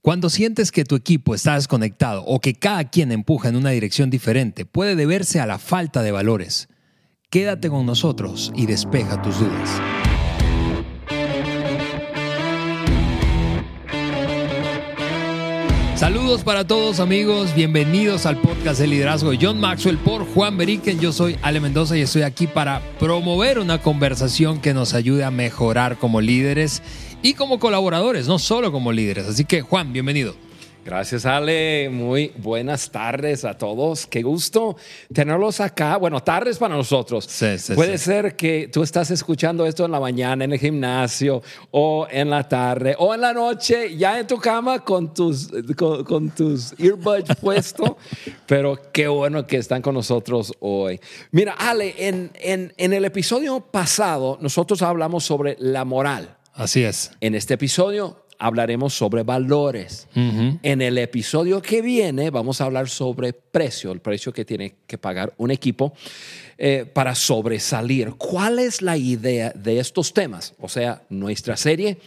Cuando sientes que tu equipo está desconectado o que cada quien empuja en una dirección diferente, puede deberse a la falta de valores. Quédate con nosotros y despeja tus dudas. Saludos para todos amigos, bienvenidos al podcast de liderazgo de John Maxwell por Juan Beriken. Yo soy Ale Mendoza y estoy aquí para promover una conversación que nos ayude a mejorar como líderes y como colaboradores, no solo como líderes. Así que Juan, bienvenido. Gracias, Ale. Muy buenas tardes a todos. Qué gusto tenerlos acá. Bueno, tardes para nosotros. Sí, sí, Puede sí. ser que tú estás escuchando esto en la mañana, en el gimnasio, o en la tarde, o en la noche, ya en tu cama con tus, con, con tus earbuds puestos. Pero qué bueno que están con nosotros hoy. Mira, Ale, en, en, en el episodio pasado nosotros hablamos sobre la moral. Así es. En este episodio hablaremos sobre valores. En el episodio que viene vamos a hablar sobre precio, el precio que tiene que pagar un equipo eh, para sobresalir. ¿Cuál es la idea de estos temas? O sea, nuestra serie,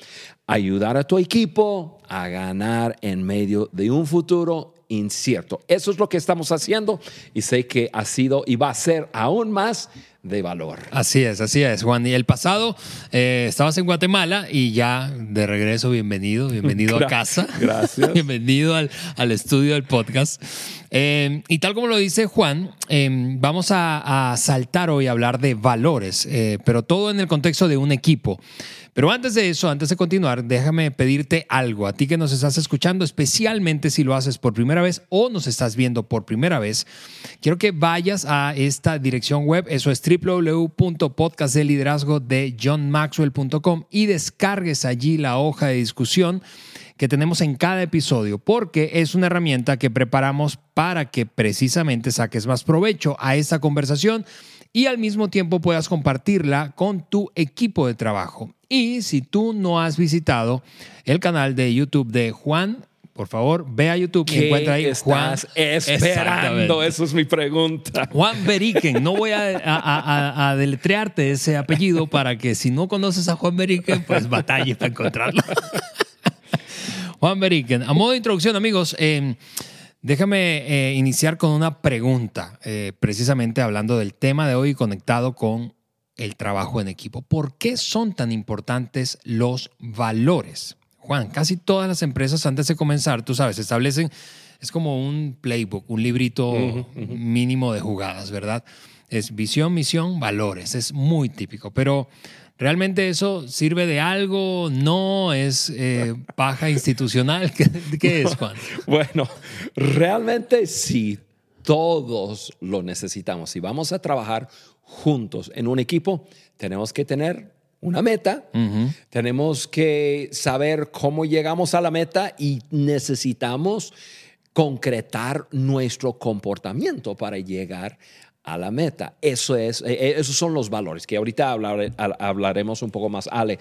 ayudar a tu equipo a ganar en medio de un futuro incierto. Eso es lo que estamos haciendo y sé que ha sido y va a ser aún más de valor. Así es, así es, Juan. Y el pasado eh, estabas en Guatemala y ya de regreso, bienvenido, bienvenido a casa. gracias. bienvenido al, al estudio del podcast. Eh, y tal como lo dice Juan, eh, vamos a, a saltar hoy a hablar de valores, eh, pero todo en el contexto de un equipo. Pero antes de eso, antes de continuar, déjame pedirte algo. A ti que nos estás escuchando, especialmente si lo haces por primera vez o nos estás viendo por primera vez, quiero que vayas a esta dirección web. Eso es www.podcastdeliderazgo de y descargues allí la hoja de discusión que tenemos en cada episodio, porque es una herramienta que preparamos para que precisamente saques más provecho a esta conversación y al mismo tiempo puedas compartirla con tu equipo de trabajo. Y si tú no has visitado el canal de YouTube de Juan, por favor, ve a YouTube y ¿Qué encuentra ahí Juan. esperando? Eso es mi pregunta. Juan Beriken, no voy a, a- a- a deletrearte ese apellido para que si no conoces a Juan Beriken, pues batalles para encontrarlo. Juan Beriken, a modo de introducción, amigos, eh, déjame eh, iniciar con una pregunta, eh, precisamente hablando del tema de hoy conectado con el trabajo en equipo. ¿Por qué son tan importantes los valores? Juan, casi todas las empresas antes de comenzar, tú sabes, establecen, es como un playbook, un librito mínimo de jugadas, ¿verdad? Es visión, misión, valores, es muy típico, pero ¿realmente eso sirve de algo? ¿No? ¿Es eh, paja institucional? ¿Qué, qué es, Juan? Bueno, realmente sí, todos lo necesitamos. Si vamos a trabajar juntos en un equipo, tenemos que tener una meta, tenemos que saber cómo llegamos a la meta y necesitamos concretar nuestro comportamiento para llegar a la meta. Eso es, eh, eh, esos son los valores que ahorita hablar- ha- hablaremos un poco más, Ale.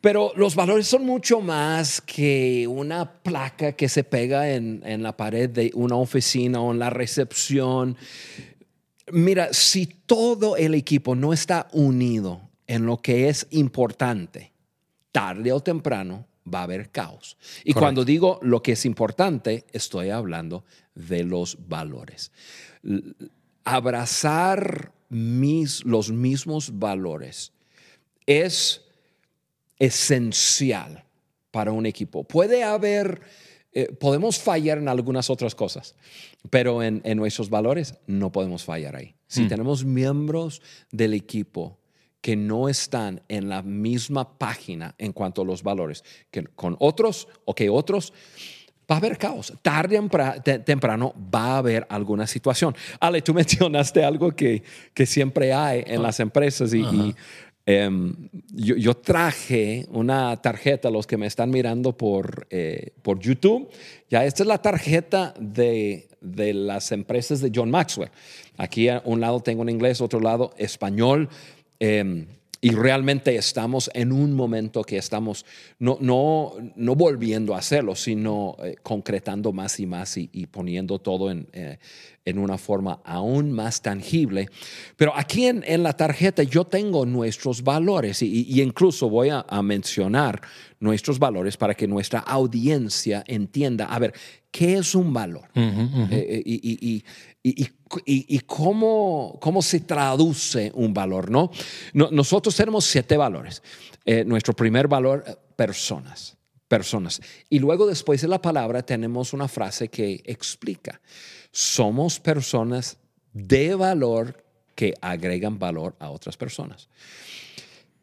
Pero los valores son mucho más que una placa que se pega en, en la pared de una oficina o en la recepción. Mira, si todo el equipo no está unido en lo que es importante, tarde o temprano va a haber caos. Y Correcto. cuando digo lo que es importante, estoy hablando de los valores. Abrazar mis, los mismos valores es esencial para un equipo. Puede haber, eh, podemos fallar en algunas otras cosas, pero en, en nuestros valores no podemos fallar ahí. Si tenemos miembros del equipo que no están en la misma página en cuanto a los valores que con otros o que otros, va a haber caos. Tarde o tempra- te- temprano va a haber alguna situación. Ale, tú mencionaste algo que, que siempre hay en las empresas y, y, em, yo, yo traje una tarjeta, los que me están mirando por, eh, por YouTube, ya esta es la tarjeta de, de las empresas de John Maxwell. Aquí a un lado tengo en inglés, otro lado español. Em, y realmente estamos en un momento que estamos no, no, no volviendo a hacerlo, sino eh, concretando más y más y, y poniendo todo en, eh, en una forma aún más tangible. Pero aquí en, en la tarjeta yo tengo nuestros valores y, y incluso voy a, a mencionar nuestros valores para que nuestra audiencia entienda, a ver, ¿qué es un valor? Eh, eh, y, y, y, cómo, cómo se traduce un valor, ¿no? nosotros tenemos siete valores. Eh, nuestro primer valor, personas, personas. Y luego después de la palabra tenemos una frase que explica, somos personas de valor que agregan valor a otras personas.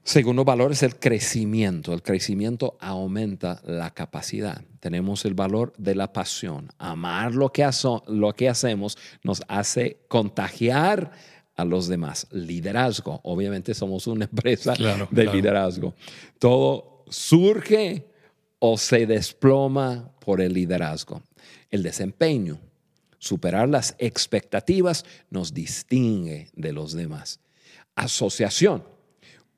Segundo valor es el crecimiento. El crecimiento aumenta la capacidad. Tenemos el valor de la pasión. Amar lo que, lo que hacemos nos hace contagiar a los demás. Liderazgo. Obviamente somos una empresa de liderazgo. Todo surge o se desploma por el liderazgo. El desempeño. Superar las expectativas nos distingue de los demás. Asociación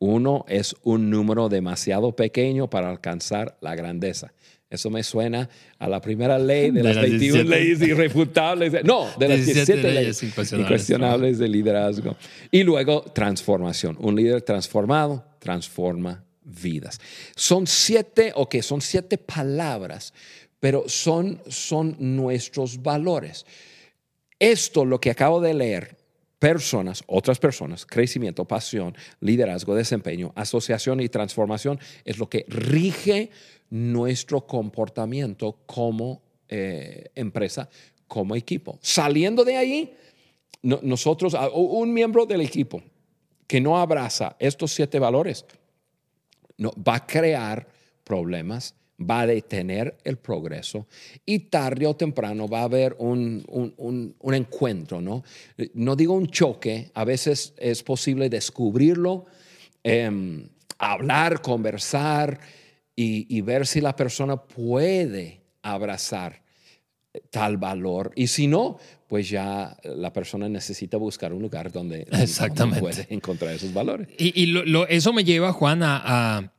uno es un número demasiado pequeño para alcanzar la grandeza. Eso me suena a la primera ley de, las 21 leyes irrefutables. no, de las 17, leyes, incuestionables, de liderazgo. Y luego transformación. Un líder transformado transforma vidas. Son siete, o que son siete palabras, pero son, son nuestros valores. Esto, lo que acabo de leer, personas, otras personas, crecimiento, pasión, liderazgo, desempeño, asociación y transformación es lo que rige nuestro comportamiento como eh, empresa, como equipo. Saliendo de ahí, nosotros, un miembro del equipo que no abraza estos siete valores, no, va a crear problemas va a detener el progreso y tarde o temprano va a haber un, encuentro, ¿no? No digo un choque, a veces es posible descubrirlo, em, hablar, conversar y, ver si la persona puede abrazar tal valor. Y si no, pues ya la persona necesita buscar un lugar donde, puede encontrar esos valores. Y, eso me lleva, Juan, a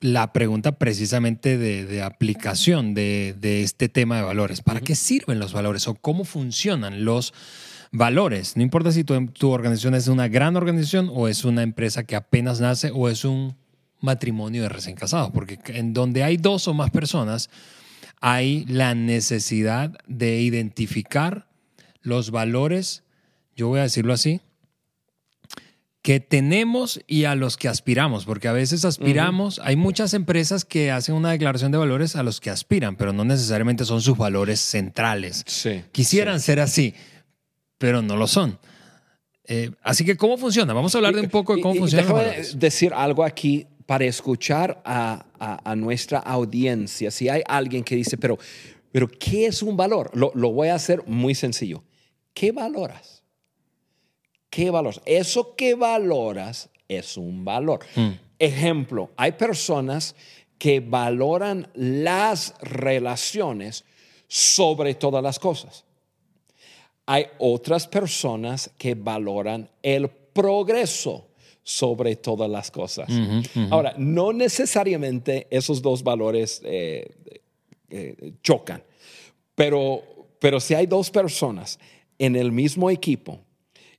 la pregunta precisamente de, aplicación de, este tema de valores. ¿Para qué sirven los valores o cómo funcionan los valores? No importa si tu, tu, organización es una gran organización o es una empresa que apenas nace o es un matrimonio de recién casados, porque en donde hay dos o más personas hay la necesidad de identificar los valores, yo voy a decirlo así, que tenemos y a los que aspiramos, porque a veces aspiramos, hay muchas empresas que hacen una declaración de valores a los que aspiran, pero no necesariamente son sus valores centrales. Quisieran ser así, pero no lo son. Eh, así que, ¿cómo funciona? Vamos a hablar de un poco de cómo funciona. Déjame decir algo aquí para escuchar a, nuestra audiencia. Si hay alguien que dice, pero, pero ¿qué es un valor? Lo, lo voy a hacer muy sencillo. ¿Qué valoras? ¿Qué valoras? Eso que valoras es un valor. Hmm. Ejemplo, hay personas que valoran las relaciones sobre todas las cosas. Hay otras personas que valoran el progreso sobre todas las cosas. Ahora, no necesariamente esos dos valores eh, eh, chocan, pero, pero si hay dos personas en el mismo equipo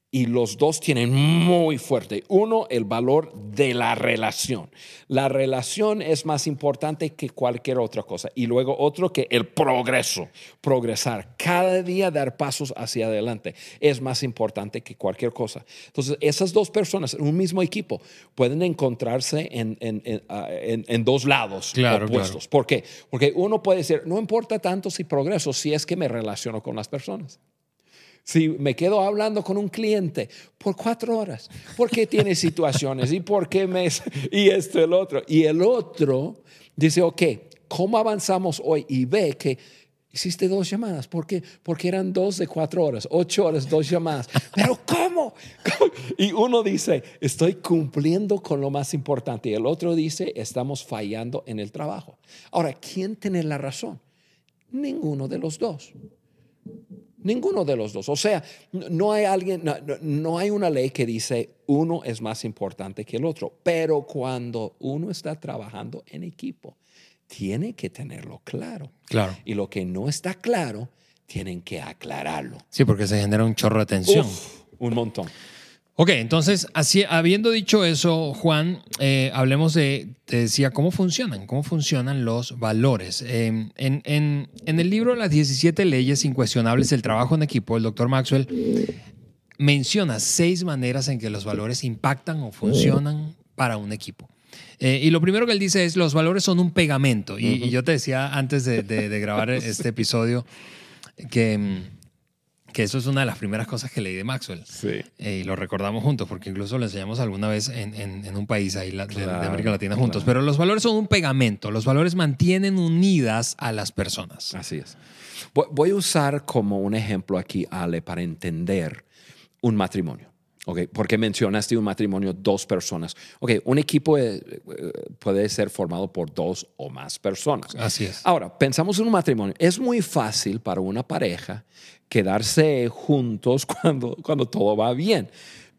y los dos tienen muy fuerte. Uno, el valor de la relación. La relación es más importante que cualquier otra cosa. Y luego otro que el progreso, progresar. Cada día dar pasos hacia adelante es más importante que cualquier cosa. Entonces, esas dos personas en un mismo equipo pueden encontrarse en, en, ah, dos lados opuestos. ¿Por qué? Porque uno puede decir, no importa tanto si progreso, si es que me relaciono con las personas si me quedo hablando con un cliente por cuatro horas, porque tiene situaciones y por qué me... y esto, el otro. Y el otro dice, ok, ¿cómo avanzamos hoy? Y ve que hiciste dos llamadas. ¿Por qué? Porque eran dos de cuatro horas, ocho horas, dos llamadas. Pero ¿cómo? Y uno dice, estoy cumpliendo con lo más importante. Y el otro dice, estamos fallando en el trabajo. Ahora, ¿quién tiene la razón? Ninguno de los dos. Ninguno de los dos. O sea, no hay alguien, no, hay una ley que dice uno es más importante que el otro, pero cuando uno está trabajando en equipo, tiene que tenerlo claro. Claro. Y lo que no está claro, tienen que aclararlo. Sí, porque se genera un chorro de tensión. un montón. Ok, entonces, así, habiendo dicho eso, Juan, eh, hablemos de, te decía, cómo funcionan, cómo funcionan los valores. Eh, en, en, en, el libro Las 17 leyes incuestionables del trabajo en equipo, el doctor Maxwell menciona seis maneras en que los valores impactan o funcionan para un equipo. Eh, y lo primero que él dice es, los valores son un pegamento. Y, y yo te decía antes de, de, de grabar este episodio que mm, que eso es una de las primeras cosas que leí de Maxwell. Sí. Eh, y lo recordamos juntos, porque incluso lo enseñamos alguna vez en, en, en un país ahí de, de, América Latina juntos. Claro. Pero los valores son un pegamento. Los valores mantienen unidas a las personas. Así es. Voy a usar como un ejemplo aquí, Ale, para entender un matrimonio. Okay, porque mencionaste un matrimonio, dos personas. Ok, un equipo eh, puede ser formado por dos o más personas. Así es. Ahora, pensamos en un matrimonio. Es muy fácil para una pareja quedarse juntos cuando, cuando todo va bien.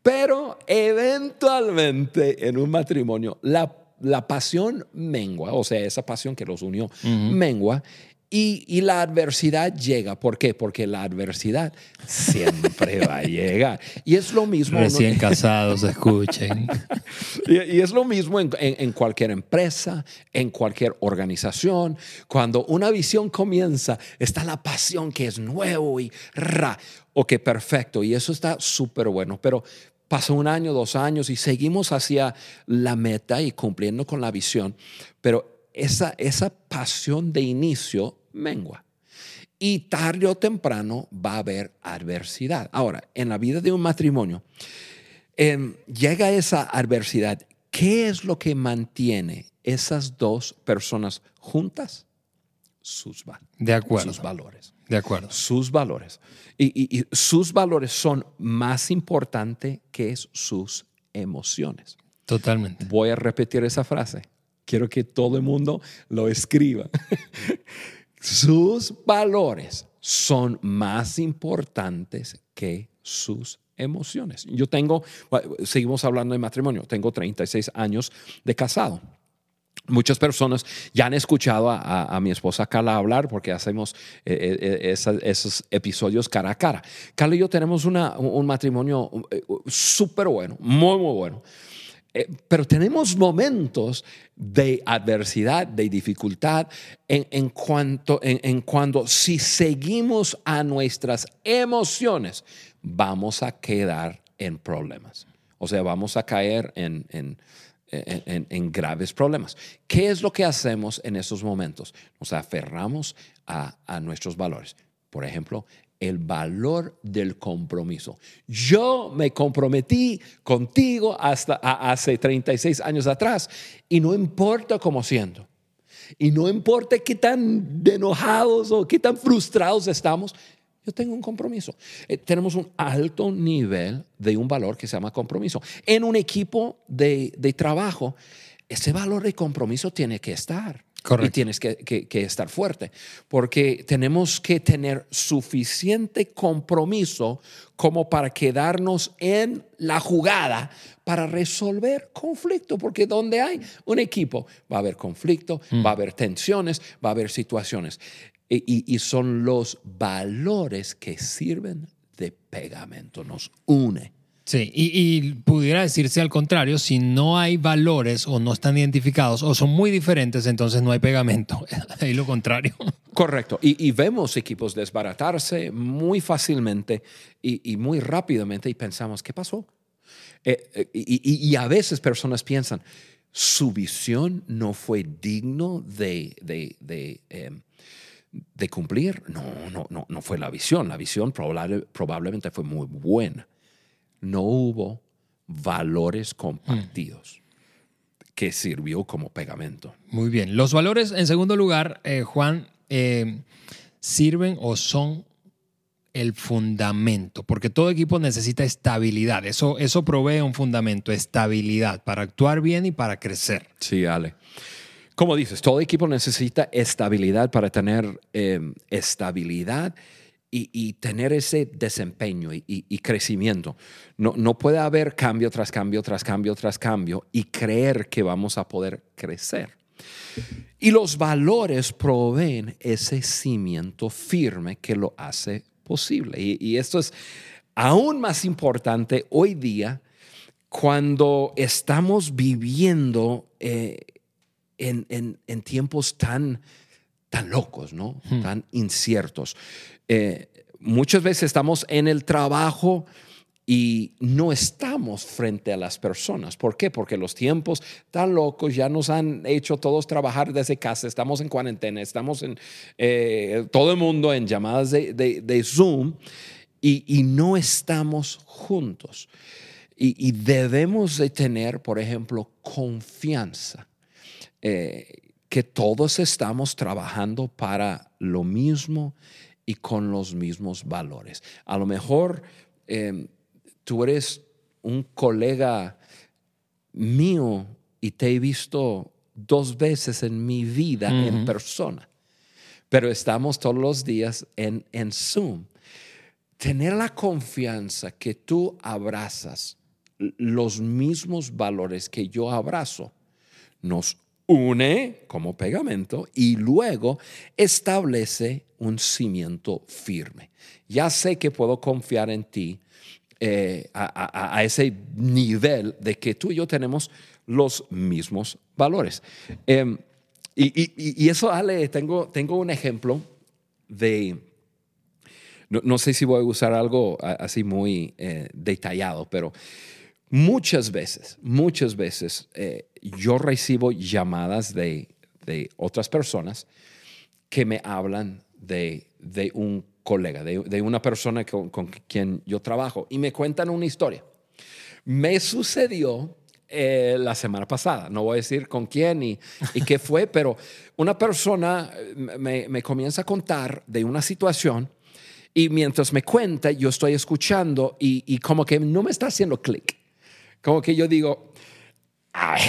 Pero eventualmente en un matrimonio la, la pasión mengua, o sea, esa pasión que los unió uh -huh. mengua y, y, la adversidad llega. ¿Por qué? Porque la adversidad siempre va a llegar. Y es lo mismo. Recién casados, escuchen. y, y, es lo mismo en, en, en, cualquier empresa, en cualquier organización. Cuando una visión comienza, está la pasión que es nuevo y ra. Ok, perfecto. Y eso está súper bueno. Pero pasa un año, dos años y seguimos hacia la meta y cumpliendo con la visión. Pero esa, esa pasión de inicio mengua. Y tarde o temprano va a haber adversidad. Ahora, en la vida de un matrimonio, eh, llega esa adversidad. ¿Qué es lo que mantiene esas dos personas juntas? Sus, de acuerdo. sus valores. De acuerdo. Sus valores. Y, y, y sus valores son más importantes que sus emociones. Totalmente. Voy a repetir esa frase. Quiero que todo el mundo lo escriba. sus valores son más importantes que sus emociones. Yo tengo, seguimos hablando de matrimonio, tengo 36 años de casado. Muchas personas ya han escuchado a, a, a mi esposa Carla hablar porque hacemos eh, eh, esa, esos episodios cara a cara. Carla y yo tenemos una, un matrimonio eh, súper bueno, muy, muy bueno. Eh, pero tenemos momentos de adversidad, de dificultad, en, en cuanto, en, en cuando si seguimos a nuestras emociones, vamos a quedar en problemas. O sea, vamos a caer en, en, en, graves problemas. ¿Qué es lo que hacemos en esos momentos? Nos aferramos a, a nuestros valores. Por ejemplo, el valor del compromiso. Yo me comprometí contigo hasta hace 36 años atrás y no importa cómo siento. Y no importa qué tan enojados o qué tan frustrados estamos, yo tengo un compromiso. Eh, tenemos un alto nivel de un valor que se llama compromiso. En un equipo de, de trabajo, ese valor de compromiso tiene que estar. Correcto. Y tienes que, que, que, estar fuerte, porque tenemos que tener suficiente compromiso como para quedarnos en la jugada para resolver conflicto, porque donde hay un equipo va a haber conflicto, mm. va a haber tensiones, va a haber situaciones. Y, y, y son los valores que sirven de pegamento, nos une. Sí, y, y, pudiera decirse al contrario, si no hay valores o no están identificados o son muy diferentes, entonces no hay pegamento. Ahí lo contrario. Correcto. Y, y vemos equipos desbaratarse muy fácilmente y, y, muy rápidamente y pensamos, ¿qué pasó? Eh, eh, y, a veces personas piensan, su visión no fue digno de, de, de, eh, de cumplir. No, no, no, no fue la visión. La visión probable, probablemente fue muy buena no hubo valores compartidos mm. que sirvió como pegamento. Muy bien. Los valores, en segundo lugar, eh, Juan, eh, sirven o son el fundamento, porque todo equipo necesita estabilidad. Eso, eso provee un fundamento, estabilidad, para actuar bien y para crecer. Sí, Ale. Como dices, todo equipo necesita estabilidad para tener eh, estabilidad y, tener ese desempeño y, crecimiento. No, no puede haber cambio tras cambio, tras cambio, tras cambio y creer que vamos a poder crecer. Y los valores proveen ese cimiento firme que lo hace posible. Y, y esto es aún más importante hoy día cuando estamos viviendo eh, en, en- en tiempos tan, tan locos, ¿no? Tan inciertos. Eh, muchas veces estamos en el trabajo y no estamos frente a las personas. ¿Por qué? Porque los tiempos tan locos ya nos han hecho todos trabajar desde casa, estamos en cuarentena, estamos en eh, todo el mundo en llamadas de, de- de Zoom y, y no estamos juntos. Y, y debemos de tener, por ejemplo, confianza eh, que todos estamos trabajando para lo mismo y con los mismos valores. A lo mejor eh, tú eres un colega mío y te he visto dos veces en mi vida en persona, pero estamos todos los días en, en Zoom. Tener la confianza que tú abrazas los mismos valores que yo abrazo nos une como pegamento y luego establece un cimiento firme. Ya sé que puedo confiar en ti eh, a, ese nivel de que tú y yo tenemos los mismos valores. Em, y, eso, Ale, tengo, tengo un ejemplo de... No, no sé si voy a usar algo así muy eh, detallado, pero muchas veces, muchas veces eh, yo recibo llamadas de, de otras personas que me hablan de, de un colega, de, de una persona con, con quien yo trabajo y me cuentan una historia. Me sucedió eh, la semana pasada, no voy a decir con quién y, y qué fue, pero una persona eh, me, me comienza a contar de una situación y mientras me cuenta, yo estoy escuchando y, y como que no me está haciendo clic. Como que yo digo, Ay,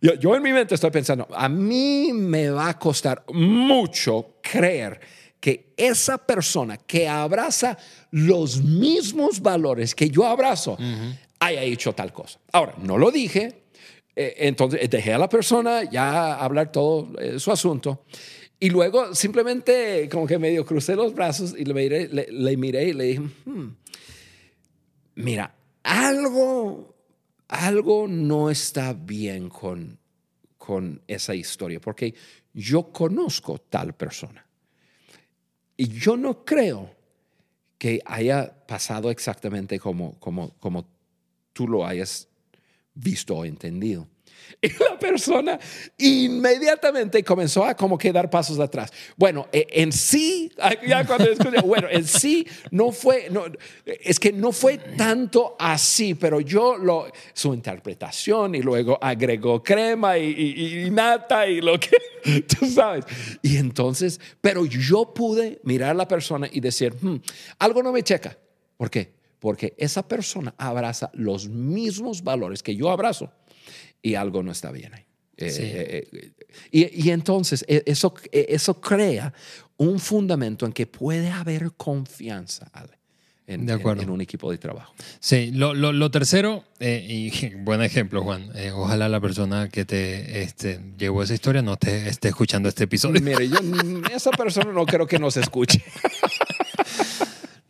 yo, yo en mi mente estoy pensando, a mí me va a costar mucho creer que esa persona que abraza los mismos valores que yo abrazo haya hecho tal cosa. Ahora, no lo dije, eh, entonces dejé a la persona ya hablar todo eh, su asunto. Y luego simplemente como que medio crucé los brazos y le miré, le, le miré y le dije, "Hmm, mira, algo, algo no está bien con, con esa historia, porque yo conozco tal persona. Y yo no creo que haya pasado exactamente como, como, como tú lo hayas visto o entendido. Y la persona inmediatamente comenzó a como que dar pasos atrás. Bueno, eh, en sí, ya cuando escuché, bueno, en sí no fue, no, es que no fue tanto así, pero yo lo, su interpretación y luego agregó crema y, y- y nata y lo que, tú sabes. Y entonces, pero yo pude mirar a la persona y decir, "Hmm, algo no me checa. ¿Por qué? Porque esa persona abraza los mismos valores que yo abrazo y algo no está bien ahí. Eh, Sí. eh, eh, y, y entonces eh, eso, eh, eso crea un fundamento en que puede haber confianza Ale, en, De en- acuerdo. en un equipo de trabajo. Sí, lo, lo- lo tercero, eh, y buen ejemplo, Juan. eh, ojalá la persona que te este, llevó esa historia no te esté escuchando este episodio. Mire, yo, esa persona no creo que nos escuche.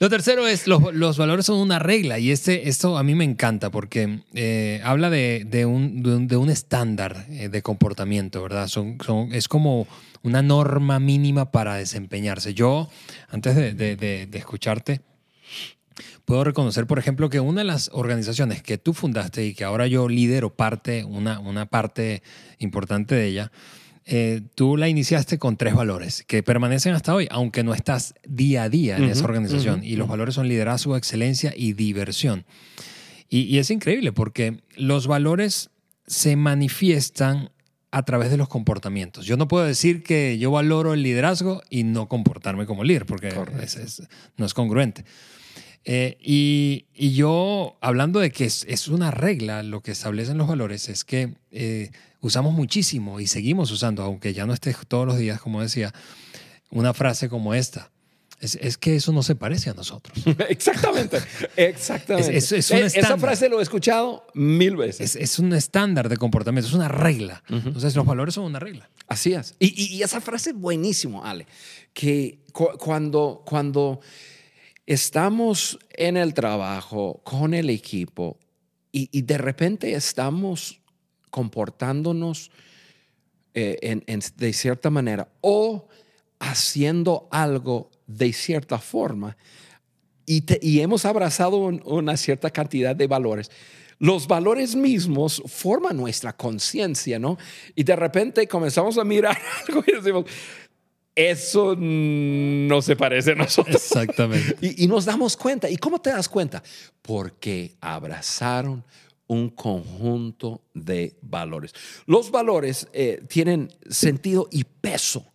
Lo tercero es, los, los valores son una regla y este, esto a mí me encanta porque eh, habla de, de un, de un- estándar eh, de comportamiento, ¿verdad? Son, es como una norma mínima para desempeñarse. Yo, antes de escucharte, puedo reconocer, por ejemplo, que una de las organizaciones que tú fundaste y que ahora yo lidero parte, una, una parte importante de ella, eh, tú la iniciaste con tres valores que permanecen hasta hoy, aunque no estás día a día en esa organización. y los valores son liderazgo, excelencia y diversión. Y, y es increíble porque los valores se manifiestan a través de los comportamientos. Yo no puedo decir que yo valoro el liderazgo y no comportarme como líder, porque Correcto. es- es- no es congruente. Eh, y, y yo, hablando de que es, es una regla, lo que establecen los valores es que eh, usamos muchísimo y seguimos usando, aunque ya no esté todos los días, como decía, una frase como esta. Es, es que eso no se parece a nosotros. exactamente, exactamente. Es- es- es un Eh, Esa frase lo he escuchado mil veces. Es, es un estándar de comportamiento, es una regla. Entonces, los valores son una regla. Así es. Y, y- y esa frase es buenísimo, Ale, que cu- cuando, cuando estamos en el trabajo con el equipo, y, de repente estamos comportándonos eh, de cierta manera o haciendo algo de cierta forma y, y hemos abrazado una cierta cantidad de valores los valores mismos forman nuestra conciencia, ¿no? Y de repente comenzamos a mirar algo y decimos, eso no se parece a nosotros. Exactamente. Y, nos damos cuenta. ¿Y cómo te das cuenta? Porque abrazaron un conjunto de valores. Los valores eh, tienen sentido y peso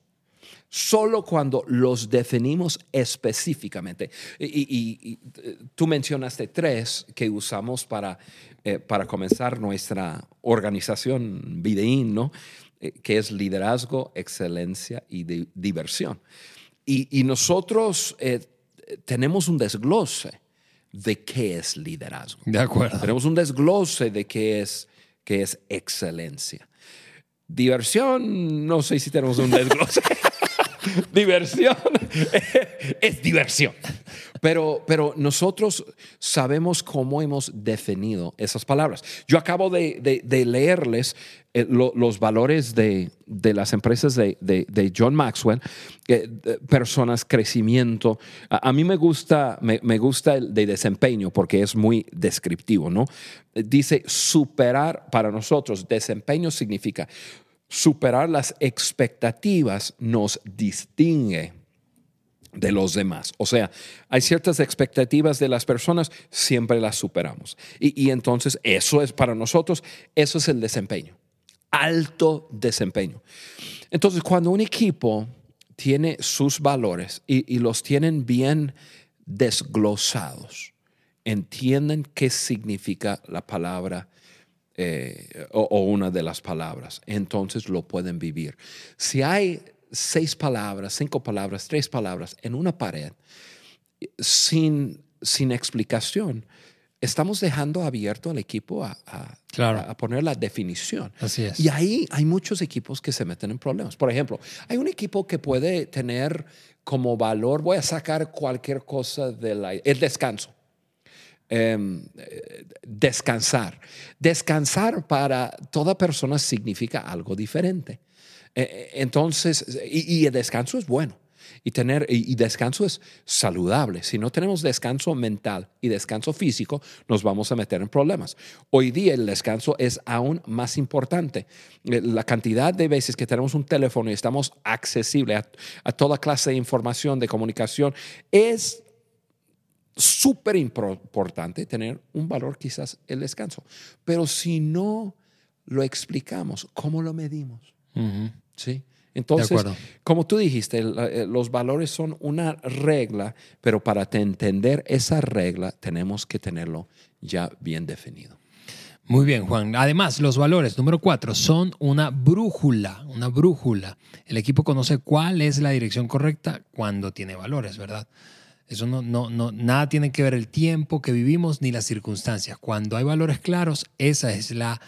solo cuando los definimos específicamente. Y, tú mencionaste tres que usamos para, eh, para comenzar nuestra organización Videín, ¿no? Eh, que es liderazgo, excelencia y diversión. Y, nosotros eh, tenemos un desglose de qué es liderazgo. De acuerdo. Tenemos un desglose de qué es, qué es excelencia. Diversión, no sé si tenemos un desglose. diversión es diversión. Pero, pero nosotros sabemos cómo hemos definido esas palabras. Yo acabo de, leerles eh, los valores de, las empresas de, John Maxwell, personas, crecimiento. A, mí me gusta, me, me, gusta el de desempeño porque es muy descriptivo, ¿no? Dice superar para nosotros, desempeño significa superar las expectativas nos distingue de los demás. O sea, hay ciertas expectativas de las personas, siempre las superamos. Y, entonces eso es para nosotros, eso es el desempeño, alto desempeño. Entonces, cuando un equipo tiene sus valores y, y los tienen bien desglosados, entienden qué significa la palabra eh, o, una de las palabras. Entonces lo pueden vivir. Si hay seis palabras, cinco palabras, tres palabras en una pared sin, sin explicación, estamos dejando abierto al equipo a, a, poner la definición. Así es. Y ahí hay muchos equipos que se meten en problemas. Por ejemplo, hay un equipo que puede tener como valor, voy a sacar cualquier cosa del el descanso. Em, descansar. Descansar para toda persona significa algo diferente. E, e, entonces, y, el descanso es bueno. Y, tener, y, descanso es saludable. Si no tenemos descanso mental y descanso físico, nos vamos a meter en problemas. Hoy día el descanso es aún más importante. Eh, la cantidad de veces que tenemos un teléfono y estamos accesibles a toda clase de información, de comunicación, es súper importante tener un valor quizás el descanso. Pero si no lo explicamos, ¿cómo lo medimos? ¿Sí? Entonces, como tú dijiste, eh, los valores son una regla, pero para entender esa regla tenemos que tenerlo ya bien definido. Muy bien, Juan. Además, los valores, número cuatro, son una brújula, una brújula. El equipo conoce cuál es la dirección correcta cuando tiene valores, ¿verdad? Eso no, no, no, nada tiene que ver el tiempo que vivimos ni las circunstancias. Cuando hay valores claros, esa es la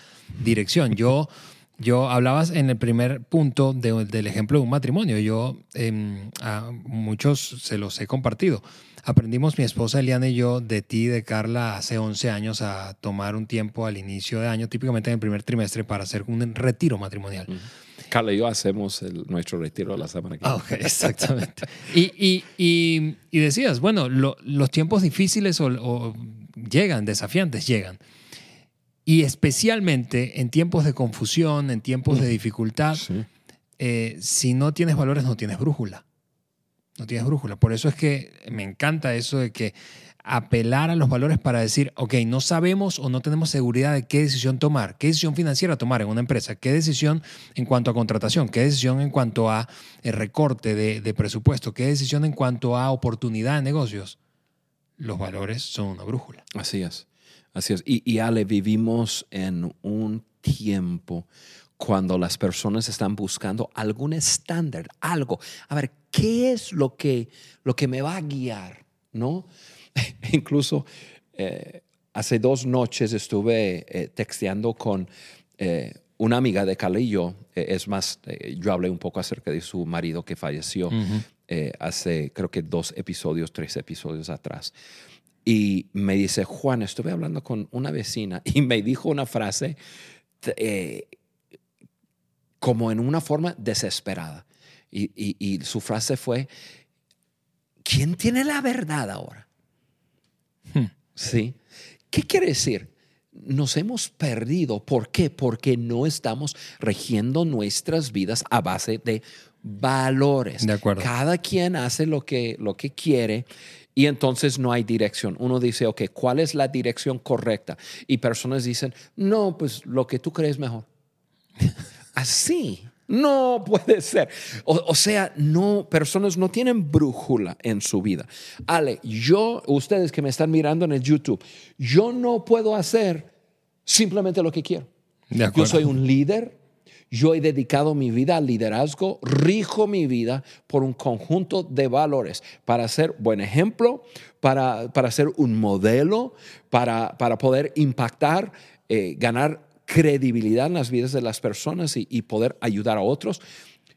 dirección. Yo, yo hablabas en el primer punto del ejemplo de un matrimonio. Yo a muchos se los he compartido. Aprendimos mi esposa Eliana y yo de ti, de Carla, hace 11 años a tomar un tiempo al inicio de año, típicamente en el primer trimestre, para hacer un retiro matrimonial. Carla y yo hacemos nuestro retiro la semana que viene. Ah, exactamente. y, y, y, decías, bueno, los tiempos difíciles o, llegan, desafiantes llegan. Y especialmente en tiempos de confusión, en tiempos de dificultad, eh, si no tienes valores, no tienes brújula. No tienes brújula. Por eso es que me encanta eso de que apelar a los valores para decir, ok, no sabemos o no tenemos seguridad de qué decisión tomar, qué decisión financiera tomar en una empresa, qué decisión en cuanto a contratación, qué decisión en cuanto a el eh, recorte de, presupuesto, qué decisión en cuanto a oportunidad de negocios. Los valores son una brújula. Así es, así es. Y, y Ale, vivimos en un tiempo cuando las personas están buscando algún estándar, algo. A ver, ¿qué es lo que, lo que me va a guiar? ¿No? Incluso eh, hace dos noches estuve eh, texteando con eh, una amiga de Cali y yo. es más, yo hablé un poco acerca de su marido que falleció hace creo que dos episodios, tres episodios atrás. y me dice, Juan, estuve hablando con una vecina y me dijo una frase eh, como en una forma desesperada. Y, y- y su frase fue, ¿quién tiene la verdad ahora? ¿Sí? ¿Qué quiere decir? Nos hemos perdido. ¿Por qué? Porque no estamos regiendo nuestras vidas a base de valores. De acuerdo. Cada quien hace lo que, lo que quiere y entonces no hay dirección. Uno dice, ok, ¿cuál es la dirección correcta? Y personas dicen, no, pues lo que tú crees mejor. Así. No puede ser. O, o sea, no, personas no tienen brújula en su vida. Ale, yo, ustedes que me están mirando en el YouTube, yo no puedo hacer simplemente lo que quiero. Yo soy un líder. Yo he dedicado mi vida al liderazgo, rijo mi vida por un conjunto de valores para ser buen ejemplo, para, para ser un modelo, para, para poder impactar, eh, ganar credibilidad en las vidas de las personas y, poder ayudar a otros.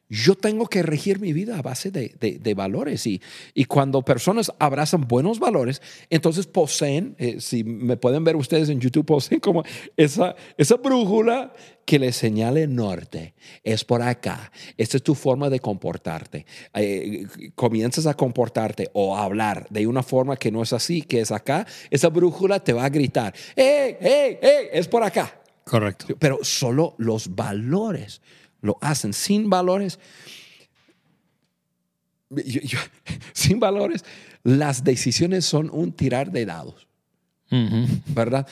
Yo tengo que regir mi vida a base de, valores y, cuando personas abrazan buenos valores, entonces poseen, eh, si me pueden ver ustedes en YouTube, poseen como esa, esa brújula que les señale norte. Es por acá. Esta es tu forma de comportarte. Eh, comienzas a comportarte o a hablar de una forma que no es así, que es acá. Esa brújula te va a gritar, ¡hey, hey, hey! Es por acá. Correcto. Pero solo los valores lo hacen. Sin valores, yo- yo- sin valores, las decisiones son un tirar de dados. ¿verdad?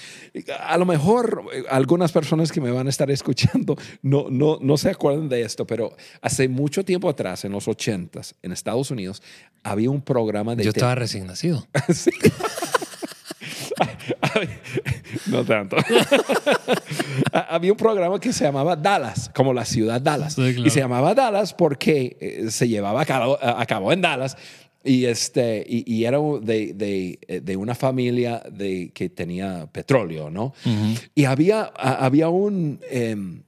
A lo mejor eh, algunas personas que me van a estar escuchando no, no, no se acuerdan de esto, pero hace mucho tiempo atrás, en los 80s, en Estados Unidos, había un programa de... Yo estaba recién nacido. Sí. No tanto. Había un programa que se llamaba Dallas, como la ciudad Dallas. Sí, claro. Y se llamaba Dallas porque eh, se llevaba a cabo, a cabo en Dallas. Y, este, y, y era de, de- de una familia de, que tenía petróleo, ¿no? Y había, a- había un, em,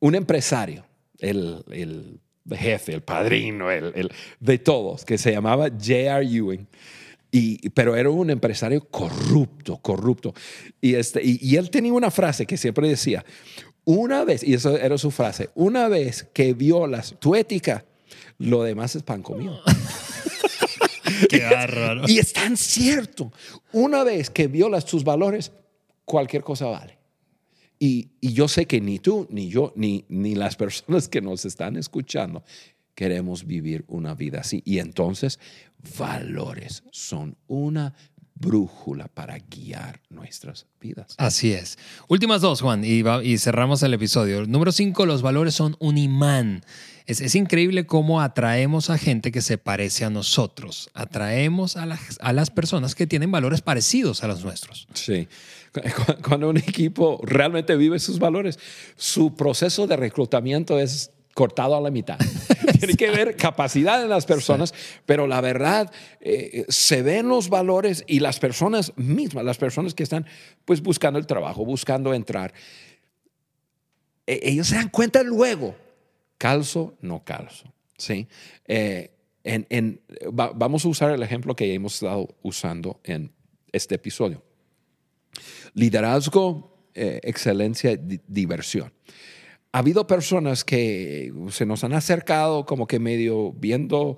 un empresario, el, el jefe, el padrino, el, el- de todos, que se llamaba J.R. Ewing. Y, pero era un empresario corrupto, corrupto. Y, este, y, y él tenía una frase que siempre decía, una vez, y eso era su frase, una vez que violas tu ética, lo demás es pan comido. Qué bárbaro. Y es tan cierto. Una vez que violas tus valores, cualquier cosa vale. Y, y yo sé que ni tú, ni yo, ni, ni las personas que nos están escuchando queremos vivir una vida así. Y entonces, valores son una brújula para guiar nuestras vidas. Así es. Últimas dos, Juan, y, va- y cerramos el episodio. Número cinco, los valores son un imán. Es, es increíble cómo atraemos a gente que se parece a nosotros. Atraemos a las, a las personas que tienen valores parecidos a los nuestros. Sí. Cu- cu- Cuando un equipo realmente vive sus valores, su proceso de reclutamiento es cortado a la mitad. Tiene que ver capacidad en las personas, pero la verdad eh, se ven los valores y las personas mismas, las personas que están pues buscando el trabajo, buscando entrar, e- ellos se dan cuenta luego, calzo, no calzo. ¿sí? Eh, en- en- va- vamos a usar el ejemplo que hemos estado usando en este episodio. Liderazgo, eh, excelencia, di- diversión. Ha habido personas que se nos han acercado como que medio viendo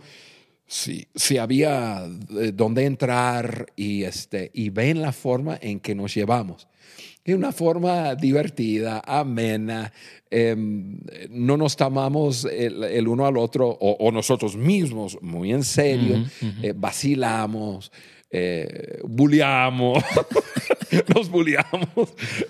si, si había eh, dónde entrar y, este, y ven la forma en que nos llevamos. De una forma divertida, amena, em, no nos tomamos el, el uno al otro o, o nosotros mismos muy en serio, eh, vacilamos, eh, bulleamos, nos bulleamos.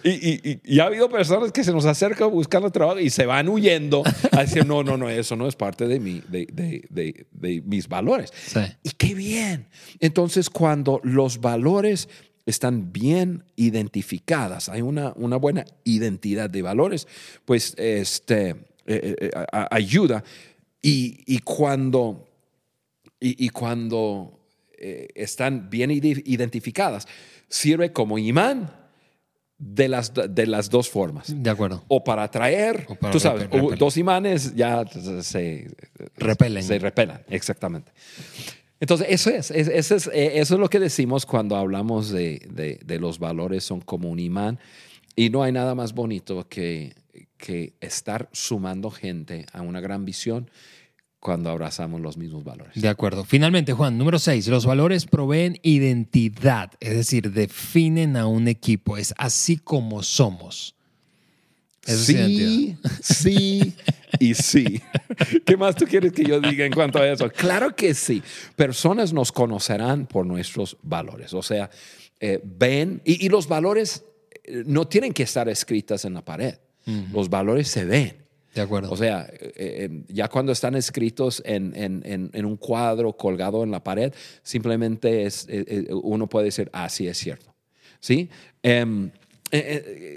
Y, y- y- ha habido personas que se nos acercan buscando trabajo y se van huyendo a decir, no, no, no, eso no es parte de, mi, de, de- de- de mis valores. Sí. Y qué bien. Entonces, cuando los valores están bien identificadas, hay una, una buena identidad de valores, pues este, eh, eh, ayuda. Y, y cuando, y, y cuando eh, están bien ide- identificadas, sirve como imán de las, de las dos formas. De acuerdo. O para atraer, O para tú sabes, repel- dos imanes ya se, Repelen. se repelan, exactamente. Entonces, eso es, es- eso es, eh, eso es lo que decimos cuando hablamos de, de- de los valores, son como un imán. Y no hay nada más bonito que, que estar sumando gente a una gran visión cuando abrazamos los mismos valores. De acuerdo. Finalmente, Juan, número seis, los valores proveen identidad, es decir, definen a un equipo, es así como somos. Eso sí, sí y sí. ¿Qué más tú quieres que yo diga en cuanto a eso? Claro que sí. Personas nos conocerán por nuestros valores. O sea, eh, ven, y, y los valores eh, no tienen que estar escritas en la pared. Los valores se ven. De acuerdo. O sea, eh, eh, ya cuando están escritos en, en- en- en un cuadro colgado en la pared, simplemente es, eh, eh, uno puede decir, ah, sí, es cierto. ¿Sí? Em, eh,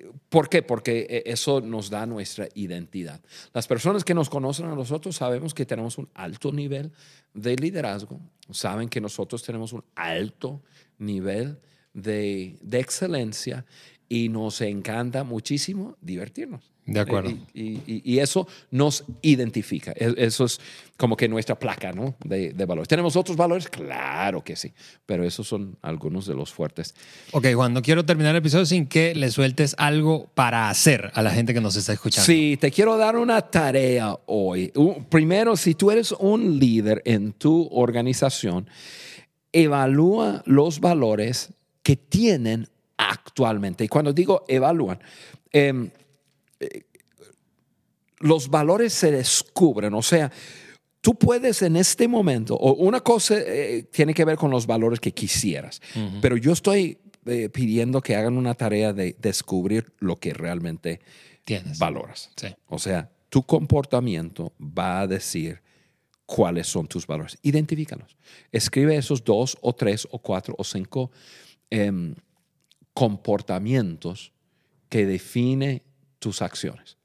eh, ¿Por qué? Porque eso nos da nuestra identidad. Las personas que nos conocen a nosotros sabemos que tenemos un alto nivel de liderazgo, saben que nosotros tenemos un alto nivel de, de excelencia y nos encanta muchísimo divertirnos. De acuerdo. Y, y- y eso nos identifica. E- Eso es como que nuestra placa ¿no? de, de valores. ¿Tenemos otros valores? Claro que sí, pero esos son algunos de los fuertes. Ok, Juan, no quiero terminar el episodio sin que le sueltes algo para hacer a la gente que nos está escuchando. Sí, te quiero dar una tarea hoy. Primero, si tú eres un líder en tu organización, evalúa los valores que tienen actualmente. Y cuando digo evalúan, em, eh, los valores se descubren, o sea, tú puedes en este momento, o una cosa eh, tiene que ver con los valores que quisieras, pero yo estoy eh, pidiendo que hagan una tarea de descubrir lo que realmente Tienes. valoras. Sí. O sea, tu comportamiento va a decir cuáles son tus valores. Identifícalos. Escribe esos dos o tres o cuatro o cinco em, comportamientos que define tus acciones.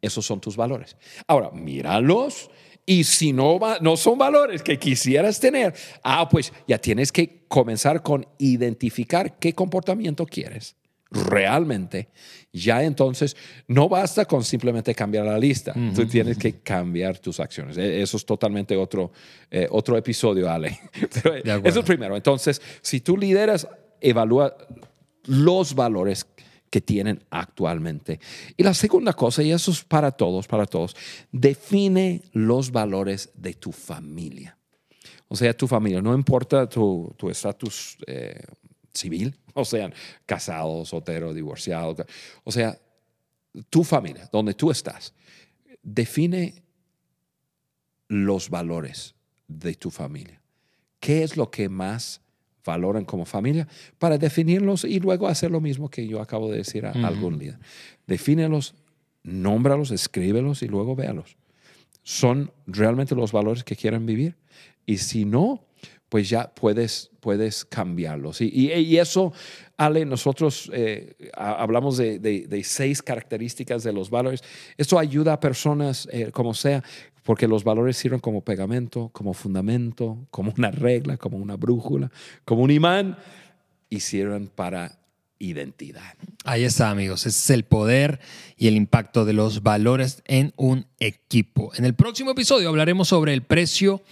Esos son tus valores. Ahora, míralos y si no, va- no son valores que quisieras tener, ah, pues ya tienes que comenzar con identificar qué comportamiento quieres realmente. Ya entonces no basta con simplemente cambiar la lista. Tú tienes que cambiar tus acciones. E- Eso es totalmente otro, eh, otro episodio, Ale. Pero eso es primero. Entonces, si tú lideras, evalúa los valores que tienen actualmente. Y la segunda cosa, y eso es para todos, para todos, define los valores de tu familia. O sea, tu familia, no importa tu tu estatus eh, civil, o sea, casado, soltero, divorciado, o sea, tu familia, donde tú estás, define los valores de tu familia. ¿Qué es lo que más valoran como familia? Para definirlos y luego hacer lo mismo que yo acabo de decir a algún líder. Defínelos, nómbralos, escríbelos y luego véalos. ¿Son realmente los valores que quieren vivir? Y si no, pues ya puedes, puedes cambiarlos. Y, y- y eso, Ale, nosotros eh, ha- hablamos de seis características de los valores. Esto ayuda a personas, eh, como sea, porque los valores sirven como pegamento, como fundamento, como una regla, como una brújula, como un imán y sirven para identidad. Ahí está, amigos. Ese es el poder y el impacto de los valores en un equipo. En el próximo episodio hablaremos sobre el precio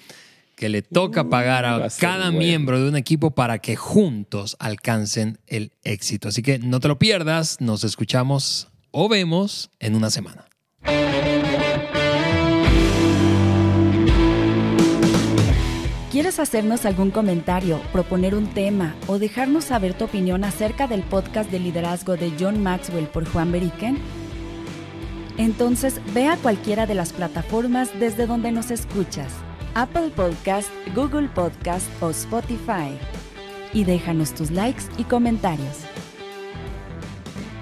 que le toca pagar va a cada bueno. miembro de un equipo para que juntos alcancen el éxito. Así que no te lo pierdas. Nos escuchamos o vemos en una semana. ¿Quieres hacernos algún comentario, proponer un tema o dejarnos saber tu opinión acerca del podcast de liderazgo de John Maxwell por Juan Beriken? Entonces ve a cualquiera de las plataformas desde donde nos escuchas, Apple Podcast, Google Podcast o Spotify, y déjanos tus likes y comentarios.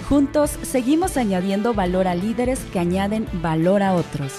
Juntos seguimos añadiendo valor a líderes que añaden valor a otros.